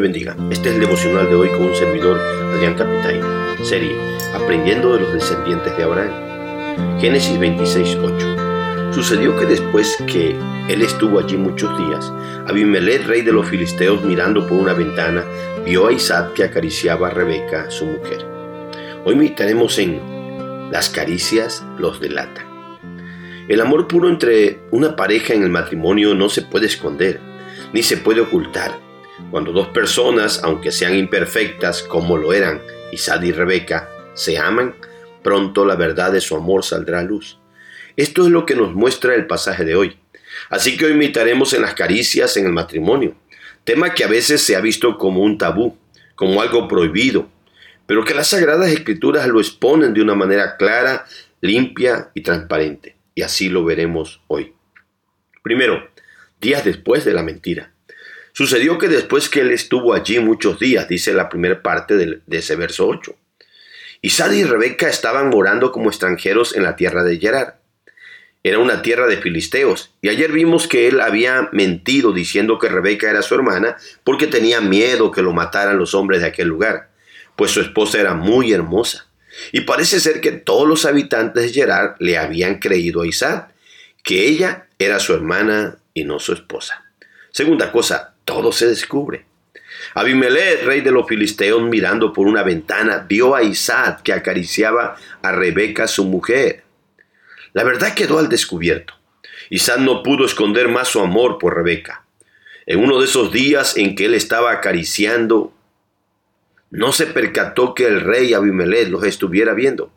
bendiga. Este es el devocional de hoy con un servidor, Adrián Capitán. Serie Aprendiendo de los descendientes de Abraham. Génesis 26, 8. Sucedió que después que él estuvo allí muchos días, Abimelech, rey de los filisteos, mirando por una ventana, vio a Isaac que acariciaba a Rebeca, su mujer. Hoy meditaremos en las caricias los delatan. El amor puro entre una pareja en el matrimonio no se puede esconder, ni se puede ocultar. Cuando dos personas, aunque sean imperfectas como lo eran Isaac y Rebeca, se aman, pronto la verdad de su amor saldrá a luz. Esto es lo que nos muestra el pasaje de hoy. Así que hoy meditaremos en las caricias en el matrimonio, tema que a veces se ha visto como un tabú, como algo prohibido, pero que las sagradas escrituras lo exponen de una manera clara, limpia y transparente. Y así lo veremos hoy. Primero, días después de la mentira. Sucedió que después que él estuvo allí muchos días, dice la primera parte de, ese verso 8. Isaac y Rebeca estaban morando como extranjeros en la tierra de Gerar. Era una tierra de filisteos, y ayer vimos que él había mentido diciendo que Rebeca era su hermana porque tenía miedo que lo mataran los hombres de aquel lugar, pues su esposa era muy hermosa. Y parece ser que todos los habitantes de Gerar le habían creído a Isaac, que ella era su hermana y no su esposa. Segunda cosa, todo se descubre. Abimelech, rey de los filisteos, mirando por una ventana, vio a Isaac que acariciaba a Rebeca, su mujer. La verdad quedó al descubierto. Isaac no pudo esconder más su amor por Rebeca. En uno de esos días en que él estaba acariciando, no se percató que el rey Abimelech los estuviera viendo.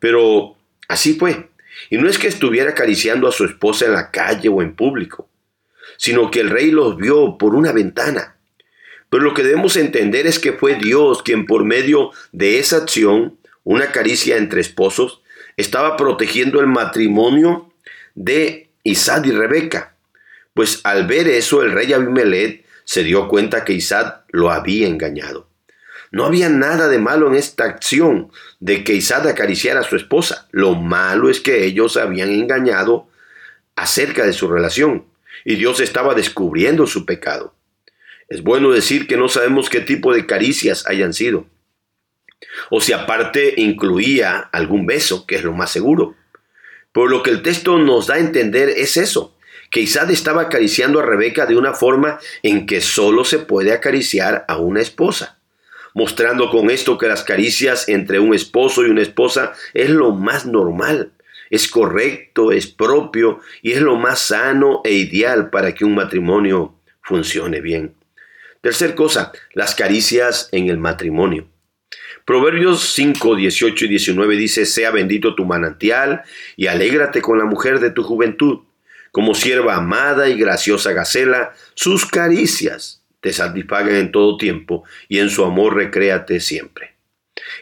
Pero así fue. Y no es que estuviera acariciando a su esposa en la calle o en público sino que el rey los vio por una ventana. Pero lo que debemos entender es que fue Dios quien por medio de esa acción, una caricia entre esposos, estaba protegiendo el matrimonio de Isaac y Rebeca. Pues al ver eso el rey Abimelech se dio cuenta que Isaac lo había engañado. No había nada de malo en esta acción de que Isaac acariciara a su esposa. Lo malo es que ellos habían engañado acerca de su relación y Dios estaba descubriendo su pecado. Es bueno decir que no sabemos qué tipo de caricias hayan sido, o si aparte incluía algún beso, que es lo más seguro. Pero lo que el texto nos da a entender es eso, que Isaac estaba acariciando a Rebeca de una forma en que solo se puede acariciar a una esposa, mostrando con esto que las caricias entre un esposo y una esposa es lo más normal, es correcto, es propio y es lo más sano e ideal para que un matrimonio funcione bien. Tercer cosa, las caricias en el matrimonio. Proverbios 5, 18 y 19 dice, sea bendito tu manantial y alégrate con la mujer de tu juventud. Como sierva amada y graciosa gacela, sus caricias te satisfagan en todo tiempo y en su amor recréate siempre.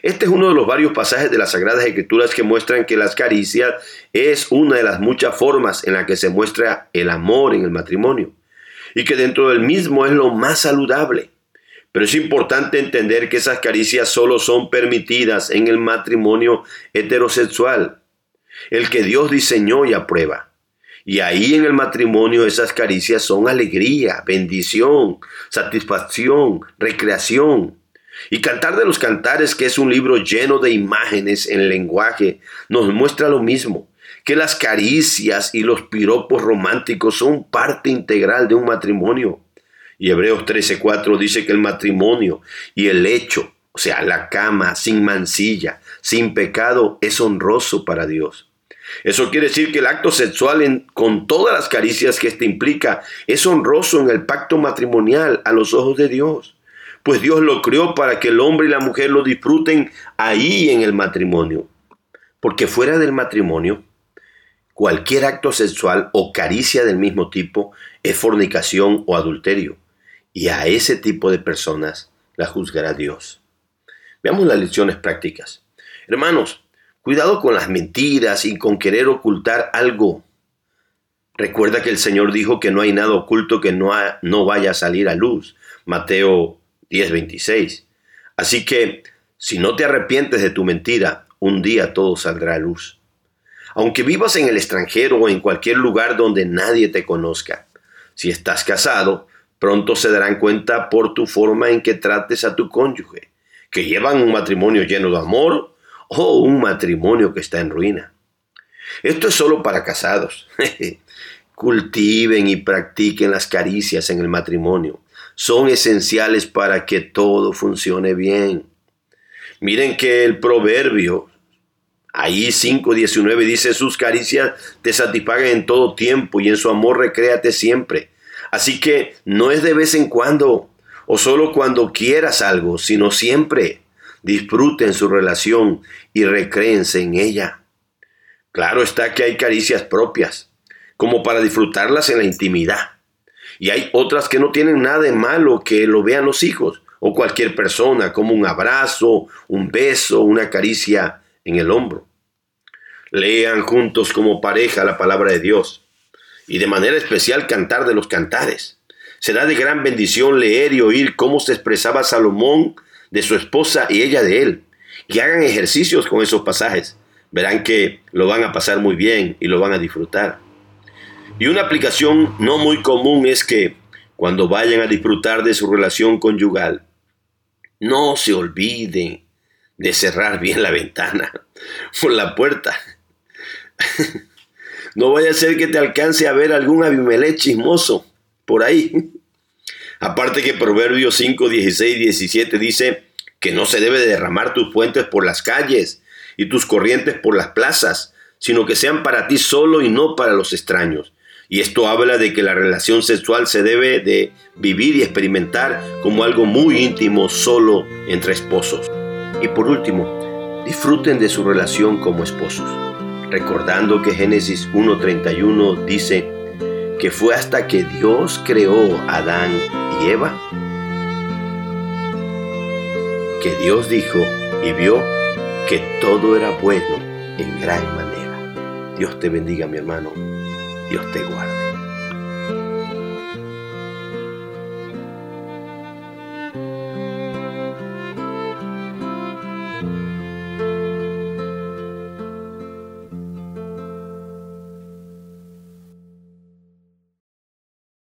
Este es uno de los varios pasajes de las Sagradas Escrituras que muestran que las caricias es una de las muchas formas en la que se muestra el amor en el matrimonio y que dentro del mismo es lo más saludable. Pero es importante entender que esas caricias solo son permitidas en el matrimonio heterosexual, el que Dios diseñó y aprueba. Y ahí en el matrimonio esas caricias son alegría, bendición, satisfacción, recreación. Y Cantar de los Cantares, que es un libro lleno de imágenes en lenguaje, nos muestra lo mismo, que las caricias y los piropos románticos son parte integral de un matrimonio. Y Hebreos 13:4 dice que el matrimonio y el hecho, o sea, la cama sin mancilla, sin pecado, es honroso para Dios. Eso quiere decir que el acto sexual con todas las caricias que éste implica es honroso en el pacto matrimonial a los ojos de Dios pues Dios lo creó para que el hombre y la mujer lo disfruten ahí en el matrimonio. Porque fuera del matrimonio, cualquier acto sexual o caricia del mismo tipo es fornicación o adulterio. Y a ese tipo de personas la juzgará Dios. Veamos las lecciones prácticas. Hermanos, cuidado con las mentiras y con querer ocultar algo. Recuerda que el Señor dijo que no hay nada oculto que no, no vaya a salir a luz. Mateo 10:26. Así que, si no te arrepientes de tu mentira, un día todo saldrá a luz. Aunque vivas en el extranjero o en cualquier lugar donde nadie te conozca, si estás casado, Pronto se darán cuenta por tu forma en que trates a tu cónyuge, que llevan un matrimonio lleno de amor o un matrimonio que está en ruina. Esto es solo para casados. Cultiven y practiquen las caricias en el matrimonio. Son esenciales para que todo funcione bien. Miren que el proverbio, ahí 5.19 dice, sus caricias te satisfagan en todo tiempo y en su amor recréate siempre. Así que no es de vez en cuando o solo cuando quieras algo, sino siempre. Disfruten su relación y recréense en ella. Claro está que hay caricias propias, como para disfrutarlas en la intimidad. Y hay otras que no tienen nada de malo que lo vean los hijos o cualquier persona, como un abrazo, un beso, una caricia en el hombro. Lean juntos como pareja la palabra de Dios y de manera especial cantar de los cantares. Será de gran bendición leer y oír cómo se expresaba Salomón de su esposa y ella de él. Y hagan ejercicios con esos pasajes verán que lo van a pasar muy bien y lo van a disfrutar. Y una aplicación no muy común es que cuando vayan a disfrutar de su relación conyugal, no se olviden de cerrar bien la ventana o la puerta. no vaya a ser que te alcance a ver algún Abimelech chismoso por ahí. Aparte que Proverbios 5, 16 17 dice que no se debe derramar tus puentes por las calles, y tus corrientes por las plazas, sino que sean para ti solo y no para los extraños. Y esto habla de que la relación sexual se debe de vivir y experimentar como algo muy íntimo solo entre esposos. Y por último, disfruten de su relación como esposos, recordando que Génesis 1.31 dice que fue hasta que Dios creó a Adán y Eva que Dios dijo y vio que todo era bueno en gran manera. Dios te bendiga, mi hermano. Dios te guarde.